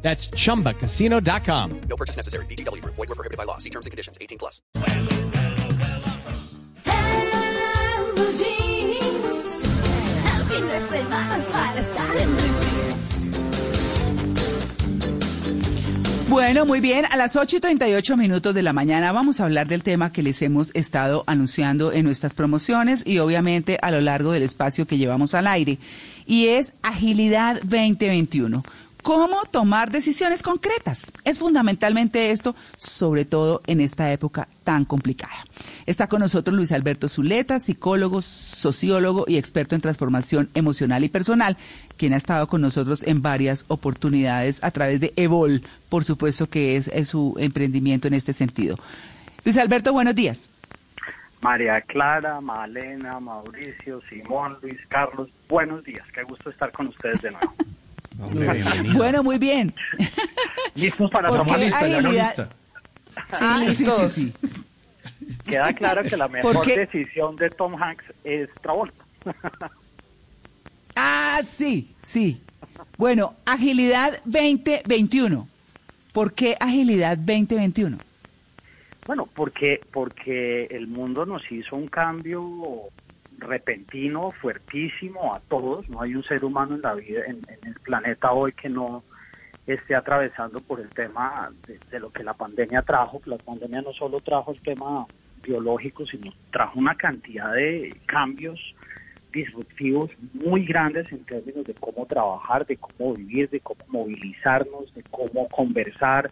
That's chumbacasino.com. No purchase necessary. BGW. Void were prohibited by law. See terms and conditions. 18 plus. Bueno, muy bien. A las 8 y 38 minutos de la mañana vamos a hablar del tema que les hemos estado anunciando en nuestras promociones y obviamente a lo largo del espacio que llevamos al aire. Y es Agilidad 2021. ¿Cómo tomar decisiones concretas? Es fundamentalmente esto, sobre todo en esta época tan complicada. Está con nosotros Luis Alberto Zuleta, psicólogo, sociólogo y experto en transformación emocional y personal, quien ha estado con nosotros en varias oportunidades a través de Evol, por supuesto que es, es su emprendimiento en este sentido. Luis Alberto, buenos días. María Clara, Malena, Mauricio, Simón, Luis Carlos, buenos días. Qué gusto estar con ustedes de nuevo. Bueno, muy bien. ¿Listos para ¿Por tomar lista? agilidad? Ah, Sí, sí, listos. sí, sí. Queda claro que la mejor decisión de Tom Hanks es Travolta. Ah, sí, sí. Bueno, agilidad 2021. ¿Por qué agilidad 2021? Bueno, porque, porque el mundo nos hizo un cambio repentino, fuertísimo a todos. No hay un ser humano en la vida, en, el planeta hoy que no esté atravesando por el tema de lo que la pandemia trajo. La pandemia no solo trajo el tema biológico, sino trajo una cantidad de cambios disruptivos muy grandes en términos de cómo trabajar, de cómo vivir, de cómo movilizarnos, de cómo conversar,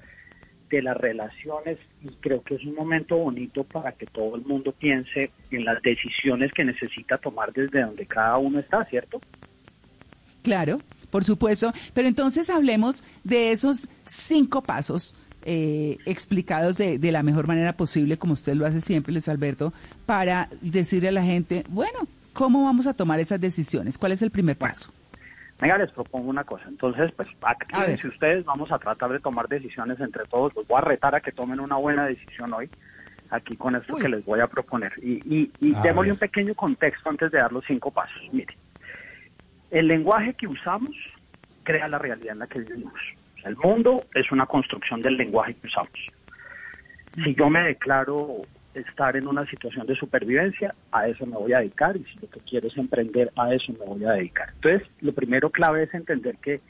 de las relaciones y creo que es un momento bonito para que todo el mundo piense en las decisiones que necesita tomar desde donde cada uno está, ¿cierto? Claro, por supuesto. Pero entonces hablemos de esos cinco pasos eh, explicados de, de la mejor manera posible, como usted lo hace siempre, Luis Alberto, para decirle a la gente, bueno, ¿cómo vamos a tomar esas decisiones? ¿Cuál es el primer paso? Venga, les propongo una cosa. Entonces, pues, actívense ustedes, vamos a tratar de tomar decisiones entre todos. Los voy a retar a que tomen una buena decisión hoy, aquí con esto Uy. que les voy a proponer. Y, y, y démosle ver. un pequeño contexto antes de dar los cinco pasos. Mire, el lenguaje que usamos crea la realidad en la que vivimos. O sea, el mundo es una construcción del lenguaje que usamos. Si yo me declaro estar en una situación de supervivencia, a eso me voy a dedicar y si lo que quiero es emprender, a eso me voy a dedicar. Entonces, lo primero clave es entender que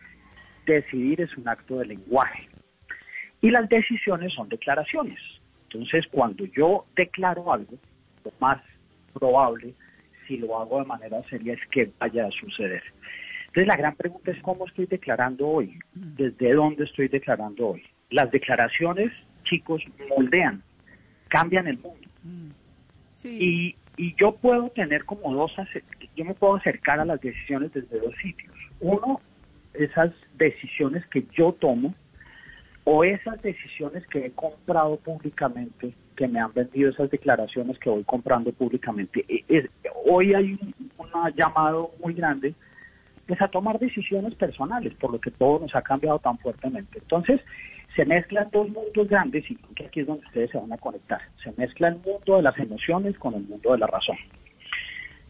decidir es un acto de lenguaje y las decisiones son declaraciones. Entonces, cuando yo declaro algo, lo más probable, si lo hago de manera seria, es que vaya a suceder. Entonces, la gran pregunta es cómo estoy declarando hoy, desde dónde estoy declarando hoy. Las declaraciones, chicos, moldean, cambian el mundo. Sí. Y, y yo puedo tener como dos, yo me puedo acercar a las decisiones desde dos sitios. Uno, esas decisiones que yo tomo o esas decisiones que he comprado públicamente, que me han vendido esas declaraciones que voy comprando públicamente. E- hoy hay un un llamado muy grande pues a tomar decisiones personales, por lo que todo nos ha cambiado tan fuertemente. Entonces, se mezclan dos mundos grandes y creo que aquí es donde ustedes se van a conectar. Se mezcla el mundo de las emociones con el mundo de la razón.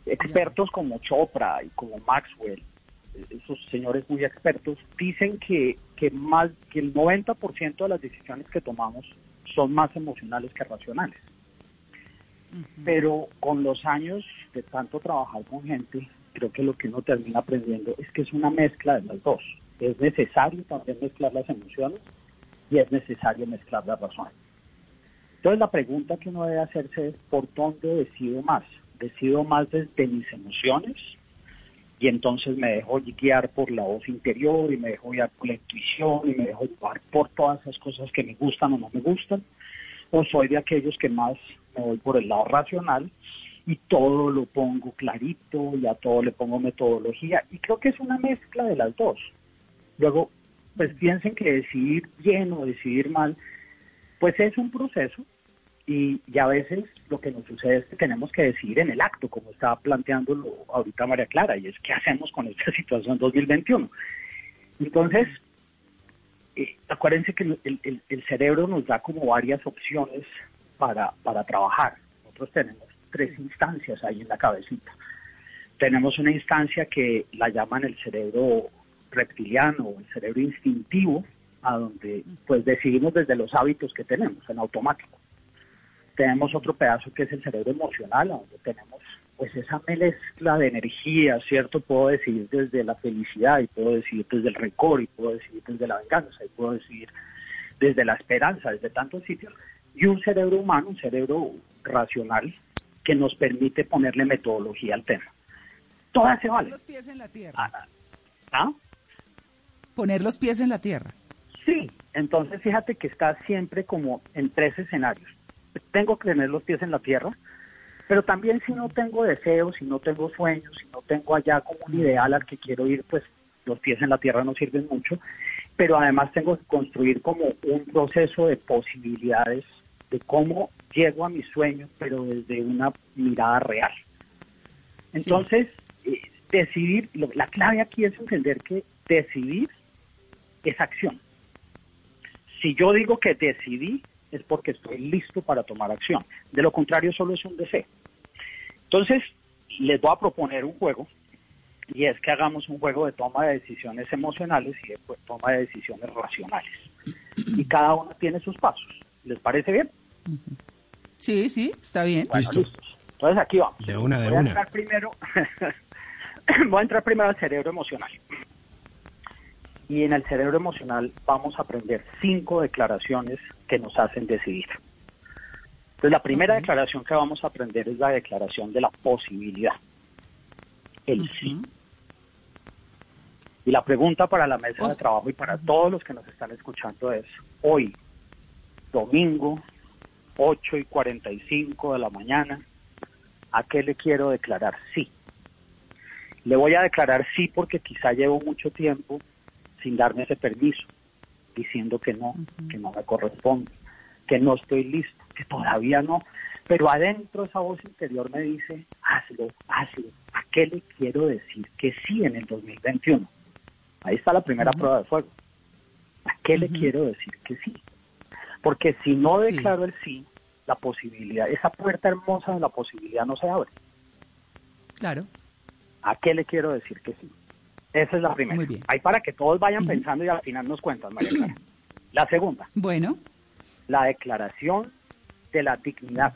Expertos como Chopra y como Maxwell, esos señores muy expertos, dicen que, que más que el 90% de las decisiones que tomamos son más emocionales que racionales. Pero con los años de tanto trabajar con gente, creo que lo que uno termina aprendiendo es que es una mezcla de las dos. Es necesario también mezclar las emociones y es necesario mezclar la razón. Entonces la pregunta que uno debe hacerse es ¿por dónde decido más? ¿Decido más desde mis emociones? Y entonces me dejo guiar por la voz interior y me dejo guiar por la intuición y me dejo llevar por todas esas cosas que me gustan o no me gustan. O soy de aquellos que más me voy por el lado racional y todo lo pongo clarito y a todo le pongo metodología. Y creo que es una mezcla de las dos. Luego, pues piensen que decidir bien o decidir mal, pues es un proceso Y, y a veces lo que nos sucede es que tenemos que decidir en el acto, como estaba planteando ahorita María Clara, y es qué hacemos con esta situación 2021. Entonces, eh, acuérdense que el, el- el cerebro nos da como varias opciones para, para trabajar. Nosotros tenemos tres instancias ahí en la cabecita. Tenemos una instancia que la llaman el cerebro reptiliano o el cerebro instintivo, a donde pues decidimos desde los hábitos que tenemos en automático. Tenemos otro pedazo que es el cerebro emocional, a donde tenemos pues esa mezcla de energía, ¿cierto? Puedo decidir desde la felicidad y puedo decidir desde el rencor y puedo decidir desde la venganza y puedo decidir desde la esperanza, desde tantos sitios. Y un cerebro humano, un cerebro racional que nos permite ponerle metodología al tema. Todas se valen. Los pies en la tierra. Ah, ¿Ah? Poner los pies en la tierra. Sí, entonces fíjate que está siempre como en tres escenarios. Tengo que tener los pies en la tierra, pero también si no tengo deseos, si no tengo sueños, si no tengo allá como un ideal al que quiero ir, pues los pies en la tierra no sirven mucho. Pero además tengo que construir como un proceso de posibilidades de cómo llego a mis sueños, pero desde una mirada real. Entonces, eh, decidir, lo- la clave aquí es entender que decidir es acción. Si yo digo que decidí, es porque estoy listo para tomar acción. De lo contrario, solo es un deseo. Entonces, les voy a proponer un juego, y es que hagamos un juego de toma de decisiones emocionales y de pues, toma de decisiones racionales. Y cada uno tiene sus pasos. ¿Les parece bien? Sí, sí, está bien. Bueno, Listo. listos. Entonces aquí vamos. De una, de voy a una. entrar primero, voy a entrar primero al cerebro emocional. Y en el cerebro emocional vamos a aprender cinco declaraciones que nos hacen decidir. Entonces la primera declaración que vamos a aprender es la declaración de la posibilidad. El sí. Y la pregunta para la mesa de trabajo y para todos los que nos están escuchando es, hoy, domingo, 8 y 45 de la mañana, ¿a qué le quiero declarar sí? Le voy a declarar sí porque quizá llevo mucho tiempo sin darme ese permiso, diciendo que no, que no me corresponde, que no estoy listo, que todavía no. Pero adentro esa voz interior me dice, hazlo, hazlo. ¿A qué le quiero decir que sí en el 2021? Ahí está la primera prueba de fuego. ¿A qué le quiero decir que sí? Porque si no Sí. declaro el sí, la posibilidad, esa puerta hermosa de la posibilidad no se abre. Claro. ¿A qué le quiero decir que sí? Esa es la primera. Muy bien. Ahí para que todos vayan pensando y al final nos cuentan, María Clara. La segunda, Bueno, la declaración de la dignidad.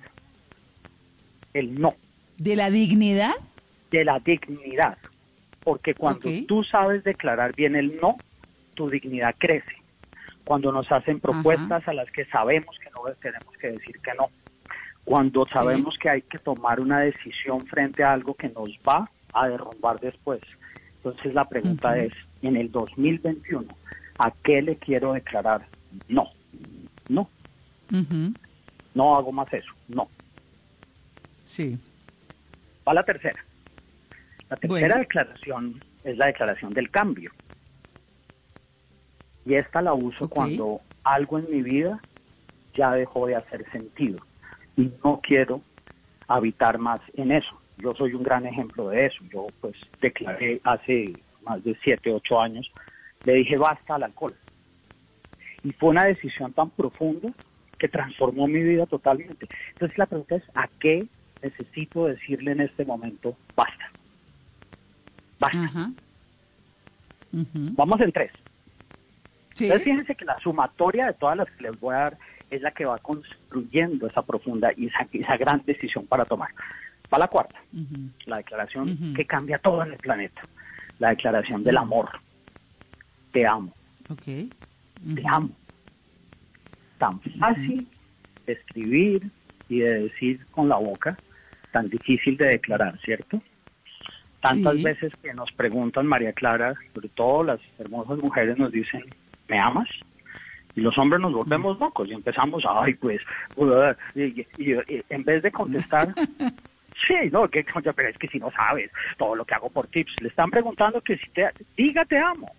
El no, de la dignidad. de la dignidad. Porque cuando tú sabes declarar bien el no, tu dignidad crece. Cuando nos hacen propuestas a las que sabemos que no tenemos que decir que no. Cuando Sí. sabemos que hay que tomar una decisión frente a algo que nos va a derrumbar después. Entonces la pregunta es, en el 2021, ¿a qué le quiero declarar? No, no, no hago más eso, no. Sí. Va la tercera. La tercera Bueno. declaración es la declaración del cambio. Y esta la uso cuando algo en mi vida ya dejó de hacer sentido y no quiero habitar más en eso. Yo soy un gran ejemplo de eso. Yo pues declaré hace más de siete, ocho años, le dije basta al alcohol. Y fue una decisión tan profunda que transformó mi vida totalmente. Entonces la pregunta es, ¿a qué necesito decirle en este momento basta? Basta. Vamos en tres. Sí. Entonces fíjense que la sumatoria de todas las que les voy a dar es la que va construyendo esa profunda y esa, esa gran decisión para tomar. Va la cuarta, la declaración que cambia todo en el planeta. La declaración del amor. Te amo, Ok. te amo. Tan fácil de escribir y de decir con la boca, tan difícil de declarar, ¿cierto? Tantas Sí. veces que nos preguntan, María Clara, sobre todo las hermosas mujeres nos dicen, ¿me amas? Y los hombres nos volvemos locos y empezamos, ay, pues, uh, y, y- y en vez de contestar, sí, no, que, coño, pero es que si no sabes todo lo que hago por tips, le están preguntando que si te, diga te amo.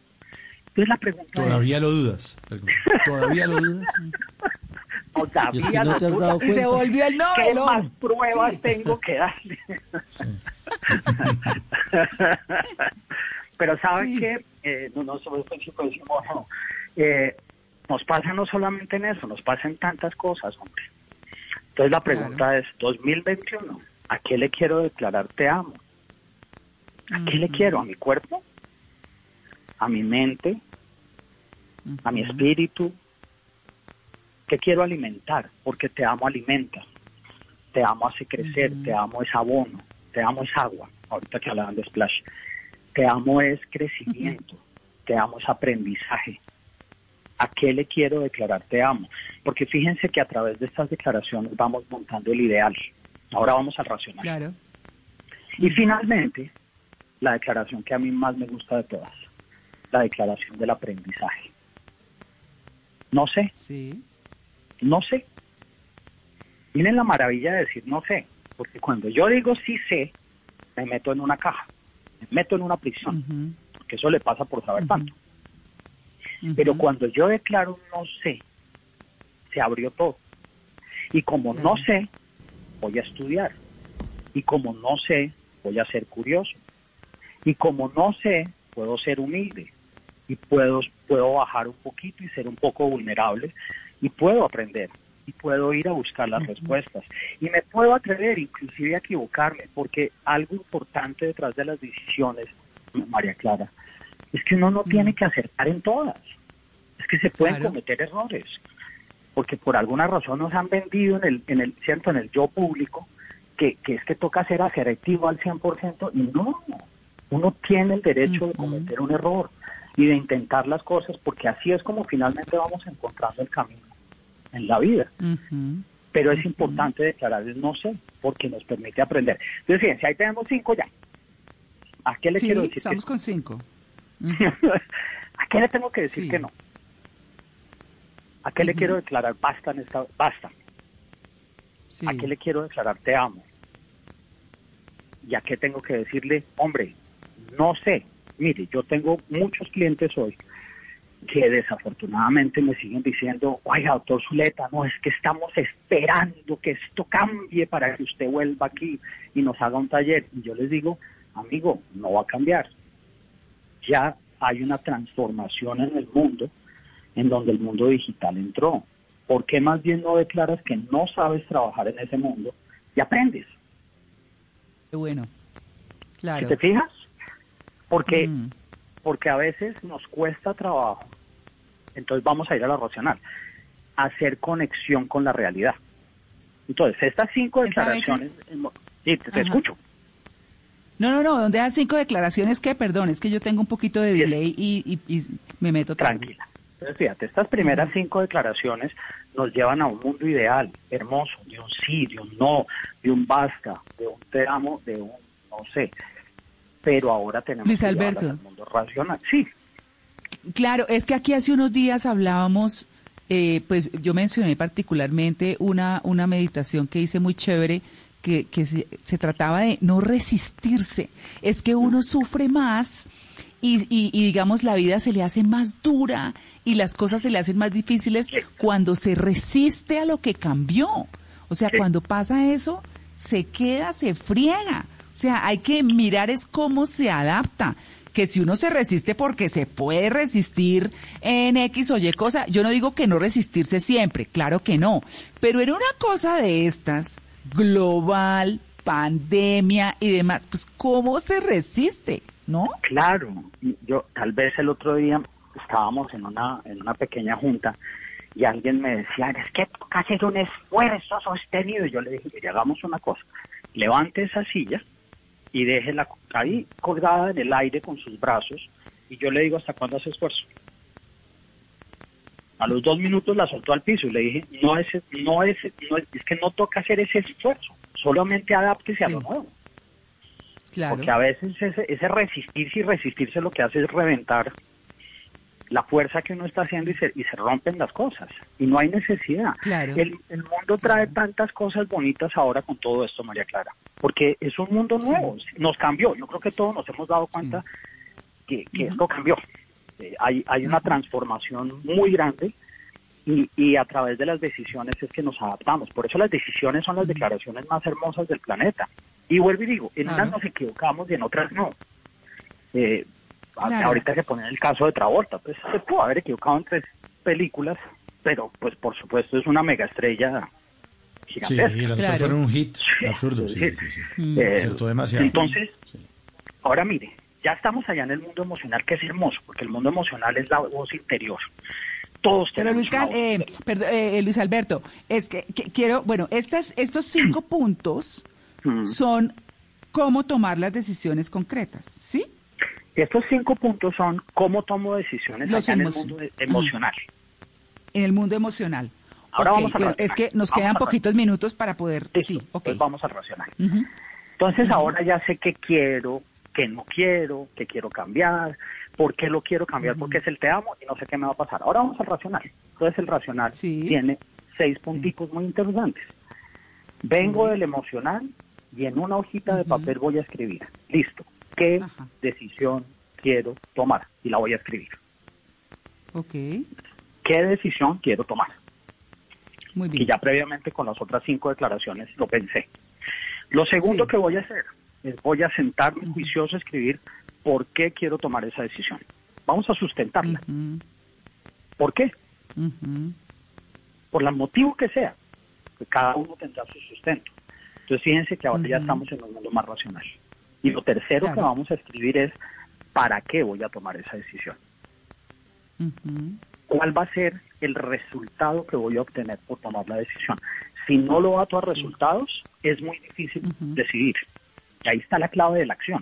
Entonces la pregunta es, Todavía lo dudas. Todavía lo dudas. Todavía no te has duda. dado Y se volvió el ¿Qué Nobel. más pruebas Sí. tengo que darle? Pero ¿saben Sí. qué? Eh, no, no, sí puedo decir, bueno, eh, nos pasa no solamente en eso, nos pasa en tantas cosas, hombre. Entonces la pregunta es, 2021, ¿a qué le quiero declarar te amo? ¿A qué le quiero? ¿A mi cuerpo? ¿A mi mente? ¿A mi espíritu? ¿Qué quiero alimentar? Porque te amo alimenta. Te amo hace crecer, te amo es abono, te amo es agua. Ahorita que hablaban de Splash. Te amo es crecimiento, te amo es aprendizaje. ¿A qué le quiero declarar te amo? Porque fíjense que a través de estas declaraciones vamos montando el ideal. Ahora vamos al racional. Claro. Y finalmente, la declaración que a mí más me gusta de todas, la declaración del aprendizaje. No sé, Sí. no sé. Miren la maravilla de decir no sé, porque cuando yo digo sí sé, me meto en una caja, me meto en una prisión, Ujú, porque eso le pasa por saber tanto. Pero cuando yo declaro no sé, se abrió todo. Y como no sé, voy a estudiar. Y como no sé, voy a ser curioso. Y como no sé, puedo ser humilde. Y puedo, puedo bajar un poquito y ser un poco vulnerable. Y puedo aprender. Y puedo ir a buscar las respuestas. Y me puedo atrever inclusive a equivocarme. Porque algo importante detrás de las decisiones, María Clara, es que uno no tiene que acertar en todas. Es que se pueden Claro. cometer errores. Porque por alguna razón nos han vendido en el, en el, cierto, en el yo público que, que es que toca ser asertivo al 100% y no. Uno tiene el derecho de cometer un error y de intentar las cosas porque así es como finalmente vamos encontrando el camino en la vida. Pero es importante declarar el no sé porque nos permite aprender. Entonces, fíjense, ahí tenemos cinco ya. ¿A qué le Sí, quiero decir? que- estamos con cinco. ¿A qué le tengo que decir Sí. que no? ¿A qué le quiero declarar basta en esta basta? Sí. ¿A qué le quiero declarar te amo? ¿Y a qué tengo que decirle, hombre, no sé? Mire, yo tengo muchos clientes hoy que desafortunadamente me siguen diciendo, oiga, doctor Zuleta, no, es que estamos esperando que esto cambie para que usted vuelva aquí y nos haga un taller. Y yo les digo, amigo, no va a cambiar. Ya hay una transformación en el mundo en donde el mundo digital entró. ¿Por qué más bien no declaras que no sabes trabajar en ese mundo y aprendes? Qué bueno. Claro. ¿Te fijas? Porque, Mm. porque a veces nos cuesta trabajo, entonces vamos a ir a la racional, hacer conexión con la realidad. Entonces, estas cinco declaraciones, sí, te, escucho. No, no, no, donde hay cinco declaraciones que, perdón, es que yo tengo un poquito de delay y, y- y me meto. Tranquila. Entonces, fíjate, estas primeras cinco declaraciones nos llevan a un mundo ideal, hermoso, de un sí, de un no, de un basta, de un te amo, de un no sé. Pero ahora tenemos Luis que Alberto. al mundo racional. Sí, Claro, es que aquí hace unos días hablábamos, eh, pues yo mencioné particularmente una, una meditación que hice muy chévere, que, que se, se trataba de no resistirse. Es que uno sufre más y, y, y, digamos la vida se le hace más dura y las cosas se le hacen más difíciles cuando se resiste a lo que cambió. O sea, Sí. cuando pasa eso, se queda, se friega. O sea, hay que mirar es cómo se adapta. Que si uno se resiste porque se puede resistir en X o Y cosa, yo no digo que no resistirse siempre, claro que no. Pero en una cosa de estas, global, pandemia y demás, pues ¿cómo se resiste? ¿No? Claro, yo tal vez el otro día estábamos en una en una pequeña junta y alguien me decía, es que toca hacer un esfuerzo sostenido. Y yo le dije, mire, hagamos una cosa, levante esa silla y déjela ahí colgada en el aire con sus brazos y yo le digo, ¿hasta cuándo hace esfuerzo? A los dos minutos la soltó al piso y le dije, no es, no es, no es, es que no toca hacer ese esfuerzo, solamente adáptese a lo nuevo. Claro. Porque a veces ese, ese resistirse y resistirse lo que hace es reventar la fuerza que uno está haciendo y se, y se rompen las cosas. Y no hay necesidad. Claro. El, el mundo trae tantas cosas bonitas ahora con todo esto, María Clara. Porque es un mundo nuevo. Nos cambió. Yo creo que todos nos hemos dado cuenta que, que esto cambió. Eh, hay, hay una transformación muy grande Y, y a través de las decisiones es que nos adaptamos. Por eso las decisiones son las declaraciones más hermosas del planeta. Y vuelvo y digo, en Claro. unas nos equivocamos y en otras no. Eh, Claro. Ahorita se pone el caso de Travolta, pues se pudo haber equivocado en tres películas, pero pues por supuesto es una mega estrella Sí, gigantesca. las otras Claro. fueron un hit Sí, absurdo. sí, Sí, sí. sí. Mm. Eh, Acertó demasiado. Entonces, Sí. ahora mire, ya estamos allá en el mundo emocional, que es hermoso, porque el mundo emocional es la voz interior. Todos Pero tenemos Luis, eh, perdón, eh, Luis Alberto, es que, que quiero, bueno, estas, estos cinco puntos Mm. son cómo tomar las decisiones concretas, ¿sí? Estos cinco puntos son cómo tomo decisiones en el mundo emocional. En el mundo emocional. Ahora vamos bueno, racional. es que nos Vamos quedan poquitos minutos para poder, Listo, sí, ok. pues vamos al racional. Ujú. Entonces ahora ya sé qué quiero, qué no quiero, qué quiero cambiar, por qué lo quiero cambiar, porque es el te amo y no sé qué me va a pasar. Ahora vamos al racional. Entonces el racional Sí. tiene seis punticos muy interesantes. Vengo del emocional y en una hojita de papel voy a escribir. Listo. ¿Qué Ajá. decisión quiero tomar? Y la voy a escribir. Ok, ¿Qué decisión quiero tomar? muy bien. ya previamente con las otras cinco declaraciones lo pensé. Lo segundo Sí. que voy a hacer es voy a sentarme juicioso a escribir por qué quiero tomar esa decisión. Vamos a sustentarla. ¿Por qué? Por el motivo que sea. Que cada uno tendrá su sustento. Entonces fíjense que ahora ya estamos en un mundo más racional. Y lo tercero Claro. que vamos a escribir es ¿para qué voy a tomar esa decisión? Cuál va a ser el resultado que voy a obtener por tomar la decisión. Si no lo ato a resultados, es muy difícil decidir. Y ahí está la clave de la acción.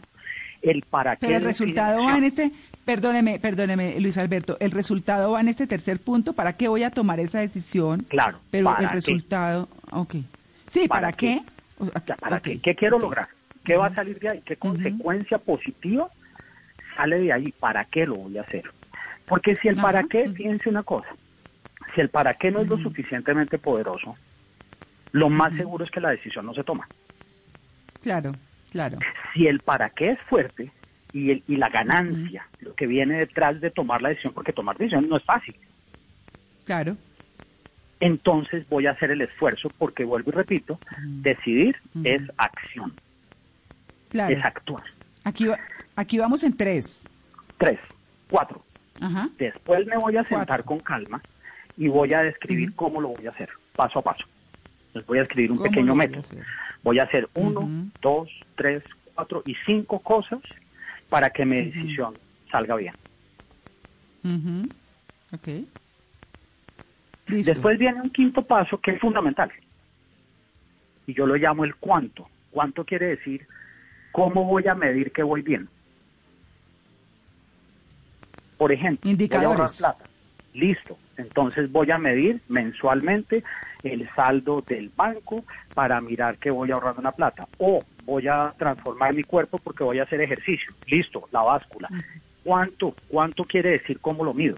El para qué. Pero el define resultado va en este, perdóneme, perdóneme, Luis Alberto, el resultado va en este tercer punto, ¿para qué voy a tomar esa decisión? Claro. Pero ¿para el qué? resultado, ok. Sí, ¿para, ¿Para qué? qué? O- O sea, ¿Para qué? ¿Qué quiero lograr? ¿Qué va a salir de ahí? ¿Qué consecuencia positiva sale de ahí? ¿Para qué lo voy a hacer? Porque si el para qué, fíjense una cosa, si el para qué no es lo suficientemente poderoso, lo más seguro es que la decisión no se toma. Claro, claro. si el para qué es fuerte y, el, y la ganancia, lo que viene detrás de tomar la decisión, porque tomar decisiones no es fácil, Claro. Entonces voy a hacer el esfuerzo porque vuelvo y repito, decidir es acción, Claro. es actuar. Aquí, va- aquí vamos en tres. Tres, cuatro. Ajá. Después me voy a sentar Cuatro. con calma y voy a describir cómo lo voy a hacer, paso a paso. Les voy a escribir un ¿Cómo pequeño método. Voy a hacer uno, dos, tres, cuatro y cinco cosas para que mi decisión salga bien. Ujú. Listo. Después viene un quinto paso que es fundamental. Y yo lo llamo el cuánto. ¿Cuánto quiere decir? ¿Cómo voy a medir que voy bien? Por ejemplo, voy a ahorrar Indicadores. plata. Listo. Entonces voy a medir mensualmente el saldo del banco para mirar que voy ahorrando una plata. O voy a transformar mi cuerpo porque voy a hacer ejercicio. Listo, la báscula. ¿Cuánto? ¿Cuánto quiere decir cómo lo mido?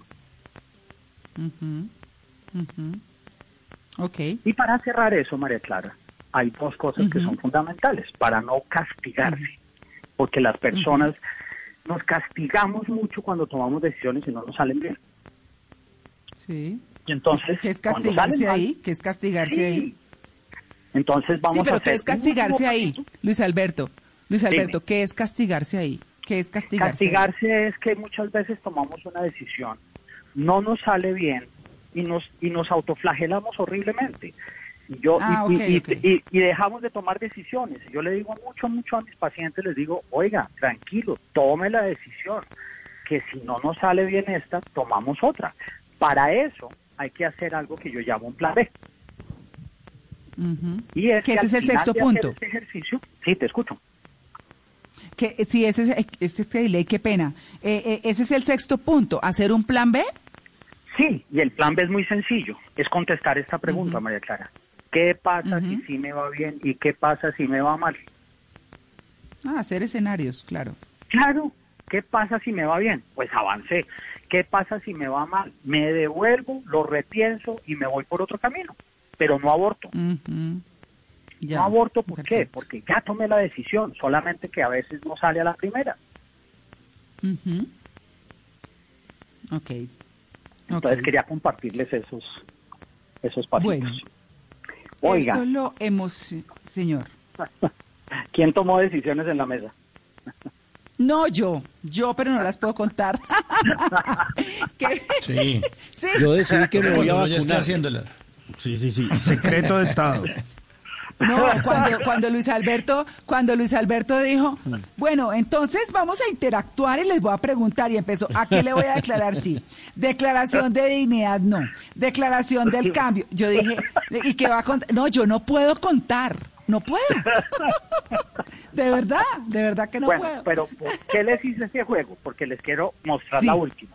Ujú. Ujú. Ok. Y para cerrar eso, María Clara, hay dos cosas que son fundamentales para no castigarse, porque las personas nos castigamos mucho cuando tomamos decisiones y no nos salen bien. Sí. Y entonces, ¿Qué es castigarse salen mal, ahí? ¿Qué es castigarse sí. ahí? Entonces vamos Sí, a pero hacer ¿qué es castigarse ahí? Luis Alberto. Luis Dime. Alberto, ¿qué es castigarse ahí? ¿Qué es castigarse? ahí? Castigarse es que muchas veces tomamos una decisión, no nos sale bien y nos y nos autoflagelamos horriblemente. Y yo Ah, y, ok, y- y- dejamos de tomar decisiones. Yo le digo mucho mucho a mis pacientes les digo, "Oiga, tranquilo, tome la decisión que si no nos sale bien esta, tomamos otra." Para eso hay que hacer algo que yo llamo un plan B. Y es Que ese es el sexto punto. este ejercicio, sí, te escucho. Que, sí, ese es, este qué pena. Eh, eh, ese es el sexto punto, hacer un plan B. Sí, y el plan B es muy sencillo, es contestar esta pregunta, María Clara. ¿Qué pasa si sí me va bien y qué pasa si me va mal? Ah, hacer escenarios, claro. Claro, ¿qué pasa si me va bien? Pues avancé. ¿Qué pasa si me va mal? Me devuelvo, lo repienso y me voy por otro camino, pero no aborto. Ya, no aborto, ¿por qué? Porque ya tomé la decisión, solamente que a veces no sale a la primera. Ujú. Entonces quería compartirles esos esos pasitos. Bueno. Oiga, Esto lo hemos... Señor. ¿quién tomó decisiones en la mesa? No yo, yo, pero no las puedo contar. ¿Qué? Sí. Sí. Yo decidí que me voy a Cuando ya está vacunar. haciéndola. Sí, sí, sí. Secreto de Estado. No, cuando, cuando Luis Alberto, cuando Luis Alberto dijo, bueno, entonces vamos a interactuar y les voy a preguntar y empezó, ¿a qué le voy a declarar sí? Declaración de dignidad, no. Declaración del cambio. Yo dije, ¿y qué va a contar? No, yo no puedo contar, no puedo. De verdad, de verdad que no bueno, puedo. pero ¿por qué les hice este juego? Porque les quiero mostrar Sí. la última.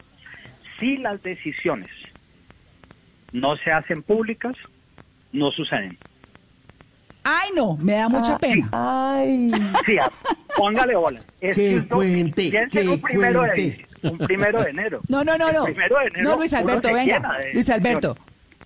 Si las decisiones no se hacen públicas, no suceden. Ay, no, me da mucha pena. Sí, a- póngale bola. Es Que cuente, que un primero de, cuente. un primero de enero. No, no, no, no. primero de enero No, Luis Alberto, venga. de Luis Alberto.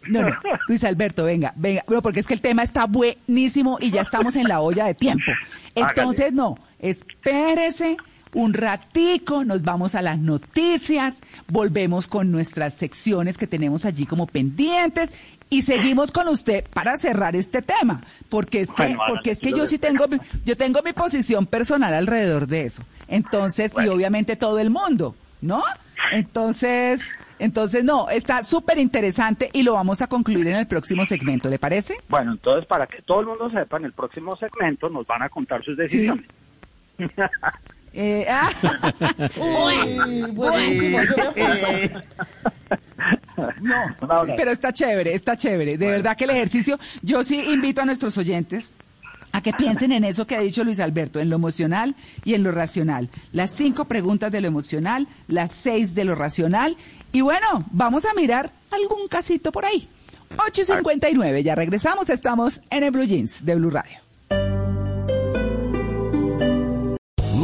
No, no, Luis Alberto, venga, venga. No, porque es que el tema está buenísimo y ya estamos en la olla de tiempo. Entonces, no, espérese un ratico, nos vamos a las noticias, volvemos con nuestras secciones que tenemos allí como pendientes y seguimos con usted para cerrar este tema, porque es que, Bueno, Ana, porque es que yo sí tengo, mi- yo tengo mi posición personal alrededor de eso. Entonces, y obviamente todo el mundo, ¿no? Entonces, entonces no, está súper interesante y lo vamos a concluir en el próximo segmento, ¿le parece? Bueno, entonces para que todo el mundo sepa, en el próximo segmento nos van a contar sus decisiones. Eh, ah, pero está chévere, está chévere. De verdad que el ejercicio, yo sí invito a nuestros oyentes a que piensen en eso que ha dicho Luis Alberto, en lo emocional y en lo racional. Las cinco preguntas de lo emocional, las seis de lo racional. Y bueno, vamos a mirar algún casito por ahí. 8.59, ya regresamos, estamos en el Blue Jeans de Blue Radio.